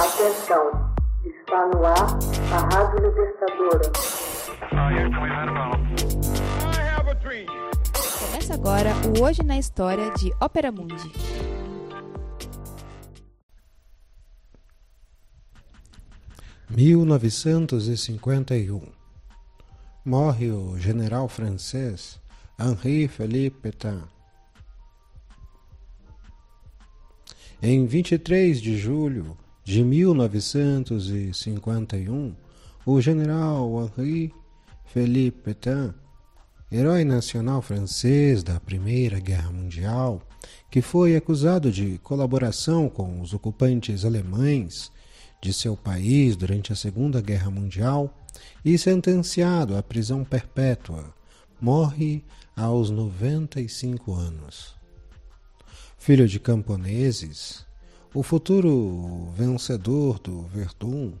Atenção, está no ar a Rádio Libertadora. Começa agora o Hoje na História de Ópera Mundi. Mil novecentos e cinquenta e um morre o general francês Henri Philippe Pétain. Em 23 de julho de 1951, o general Henri Philippe Pétain, herói nacional francês da Primeira Guerra Mundial, que foi acusado de colaboração com os ocupantes alemães de seu país durante a Segunda Guerra Mundial e sentenciado à prisão perpétua, morre aos 95 anos. Filho de camponeses, o futuro vencedor do Verdun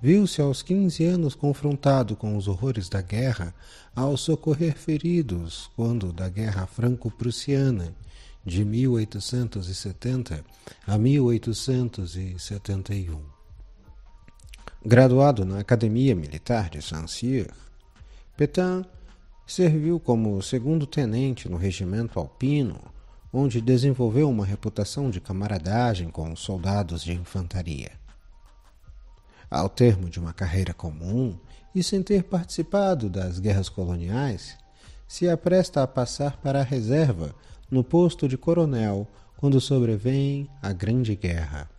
viu-se aos 15 anos confrontado com os horrores da guerra ao socorrer feridos quando da Guerra Franco-Prussiana de 1870 a 1871. Graduado na Academia Militar de Saint-Cyr, Petain serviu como segundo tenente no regimento alpino, onde desenvolveu uma reputação de camaradagem com os soldados de infantaria. Ao termo de uma carreira comum e sem ter participado das guerras coloniais, se apresta a passar para a reserva no posto de coronel quando sobrevém a Grande Guerra.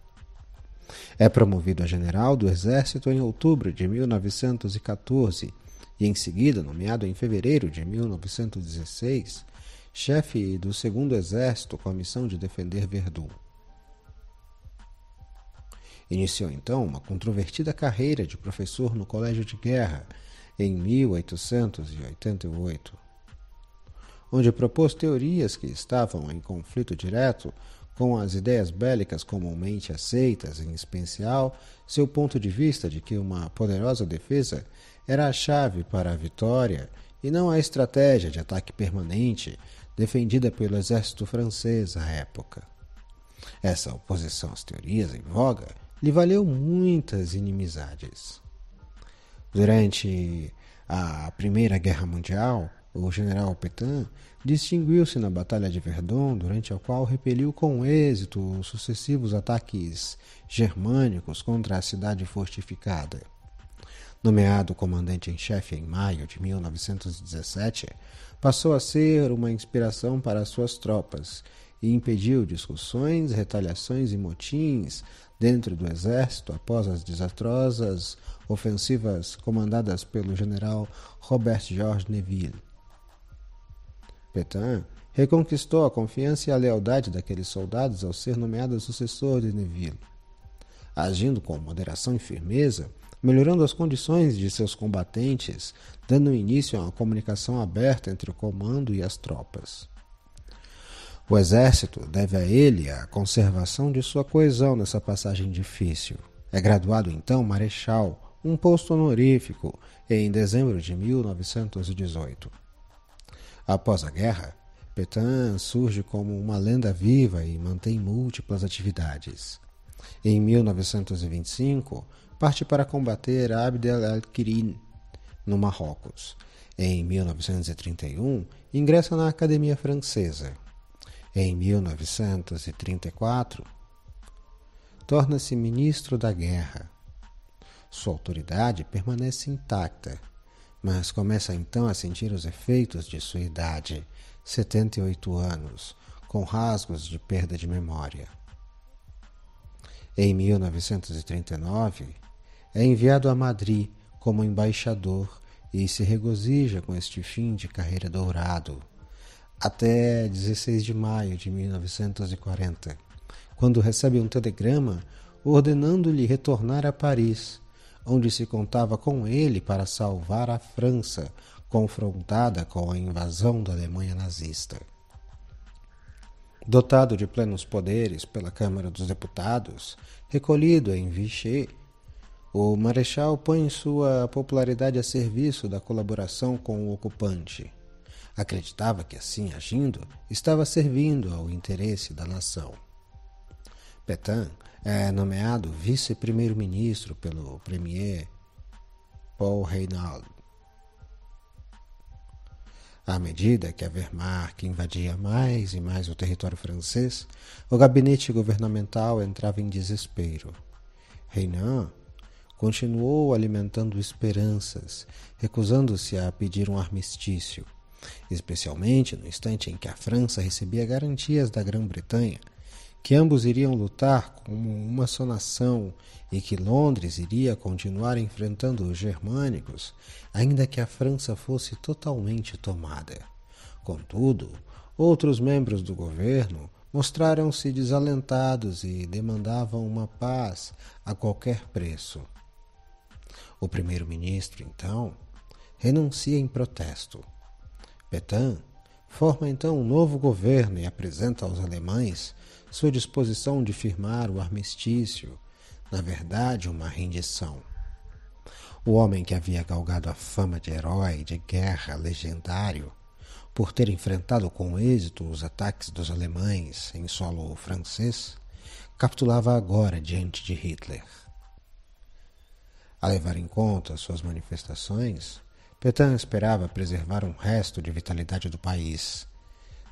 É promovido a general do Exército em outubro de 1914 e, em seguida, nomeado em fevereiro de 1916, chefe do Segundo Exército com a missão de defender Verdun. Iniciou então uma controvertida carreira de professor no Colégio de Guerra em 1888, onde propôs teorias que estavam em conflito direto com as ideias bélicas comumente aceitas, em especial seu ponto de vista de que uma poderosa defesa era a chave para a vitória e não a estratégia de ataque permanente defendida pelo exército francês à época. Essa oposição às teorias em voga lhe valeu muitas inimizades. Durante a Primeira Guerra Mundial, o general Petain distinguiu-se na Batalha de Verdun, durante a qual repeliu com êxito os sucessivos ataques germânicos contra a cidade fortificada. Nomeado comandante em chefe em maio de 1917, passou a ser uma inspiração para suas tropas e impediu discussões, retaliações e motins dentro do exército após as desastrosas ofensivas comandadas pelo general Robert Georges Neville. Petain reconquistou a confiança e a lealdade daqueles soldados ao ser nomeado sucessor de Neville. Agindo com moderação e firmeza, melhorando as condições de seus combatentes, dando início a uma comunicação aberta entre o comando e as tropas. O exército deve a ele a conservação de sua coesão nessa passagem difícil. É graduado então marechal, um posto honorífico, em dezembro de 1918. Após a guerra, Petain surge como uma lenda viva e mantém múltiplas atividades. Em 1925, parte para combater Abdel al-Quirin, no Marrocos. Em 1931, ingressa na Academia Francesa. Em 1934, torna-se ministro da Guerra. Sua autoridade permanece intacta mas começa então a sentir os efeitos de sua idade, 78 anos, com rasgos de perda de memória. Em 1939, é enviado a Madrid como embaixador e se regozija com este fim de carreira dourado, até 16 de maio de 1940, quando recebe um telegrama ordenando-lhe retornar a Paris onde se contava com ele para salvar a França, confrontada com a invasão da Alemanha nazista. Dotado de plenos poderes pela Câmara dos Deputados, recolhido em Vichy, o Marechal põe sua popularidade a serviço da colaboração com o ocupante. Acreditava que, assim agindo, estava servindo ao interesse da nação. Petain é nomeado vice-primeiro-ministro pelo premier Paul Reynaud. À medida que a Wehrmacht invadia mais e mais o território francês, o gabinete governamental entrava em desespero. Reynaud continuou alimentando esperanças, recusando-se a pedir um armistício, especialmente no instante em que a França recebia garantias da Grã-Bretanha que ambos iriam lutar como uma só nação e que Londres iria continuar enfrentando os germânicos, ainda que a França fosse totalmente tomada. Contudo, outros membros do governo mostraram-se desalentados e demandavam uma paz a qualquer preço. O primeiro-ministro, então, renuncia em protesto. Petain forma então um novo governo e apresenta aos alemães sua disposição de firmar o armistício, na verdade, uma rendição. O homem que havia galgado a fama de herói de guerra legendário, por ter enfrentado com êxito os ataques dos alemães em solo francês, capitulava agora diante de Hitler. A levar em conta suas manifestações, Petain esperava preservar um resto de vitalidade do país,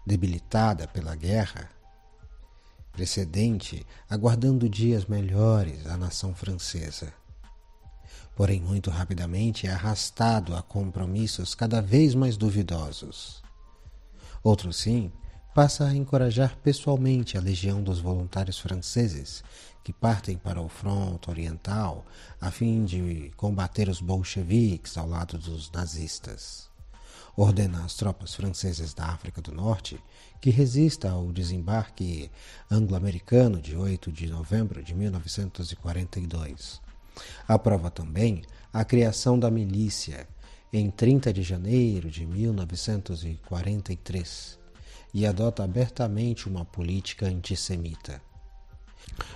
debilitada pela guerra precedente, aguardando dias melhores à nação francesa. Porém, muito rapidamente é arrastado a compromissos cada vez mais duvidosos. Outro sim passa a encorajar pessoalmente a legião dos voluntários franceses que partem para o fronte oriental a fim de combater os bolcheviques ao lado dos nazistas ordena às tropas francesas da África do Norte que resista ao desembarque anglo-americano de 8 de novembro de 1942. Aprova também a criação da milícia em 30 de janeiro de 1943 e adota abertamente uma política antissemita.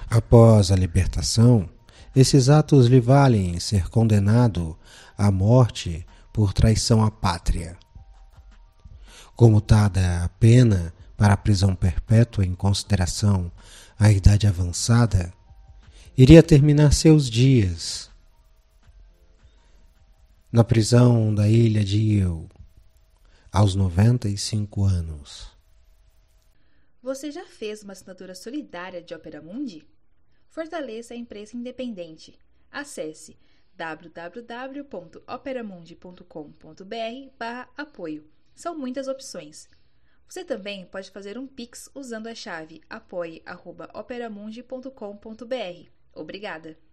Após a libertação, esses atos lhe valem ser condenado à morte por traição à pátria comutada a pena para a prisão perpétua em consideração à idade avançada, iria terminar seus dias na prisão da ilha de Il, aos 95 anos. Você já fez uma assinatura solidária de Opera Mundi? Fortaleça a imprensa independente. Acesse www.operamundi.com.br/apoio são muitas opções. Você também pode fazer um Pix usando a chave apoie.operamundi.com.br. Obrigada!